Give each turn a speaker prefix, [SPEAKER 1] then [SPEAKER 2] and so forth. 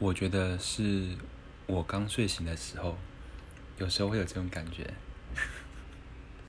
[SPEAKER 1] 我觉得是我刚睡醒的时候有时候会有这种感觉。